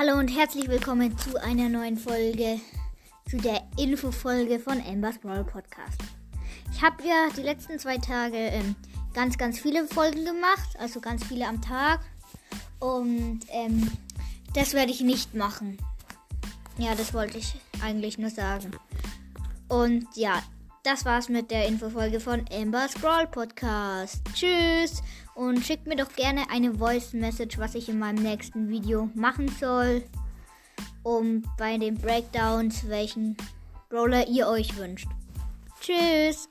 Hallo und herzlich willkommen zu einer neuen Folge, zu der Infofolge von Amber's Brawl Podcast. Ich habe ja die letzten zwei Tage ähm, ganz, ganz viele Folgen gemacht, also ganz viele am Tag. Und ähm, das werde ich nicht machen. Ja, das wollte ich eigentlich nur sagen. Und ja, das war's mit der Infofolge von Amber's Brawl Podcast. Tschüss und schickt mir doch gerne eine Voice Message, was ich in meinem nächsten Video machen soll. Um bei den Breakdowns, welchen Brawler ihr euch wünscht. Tschüss.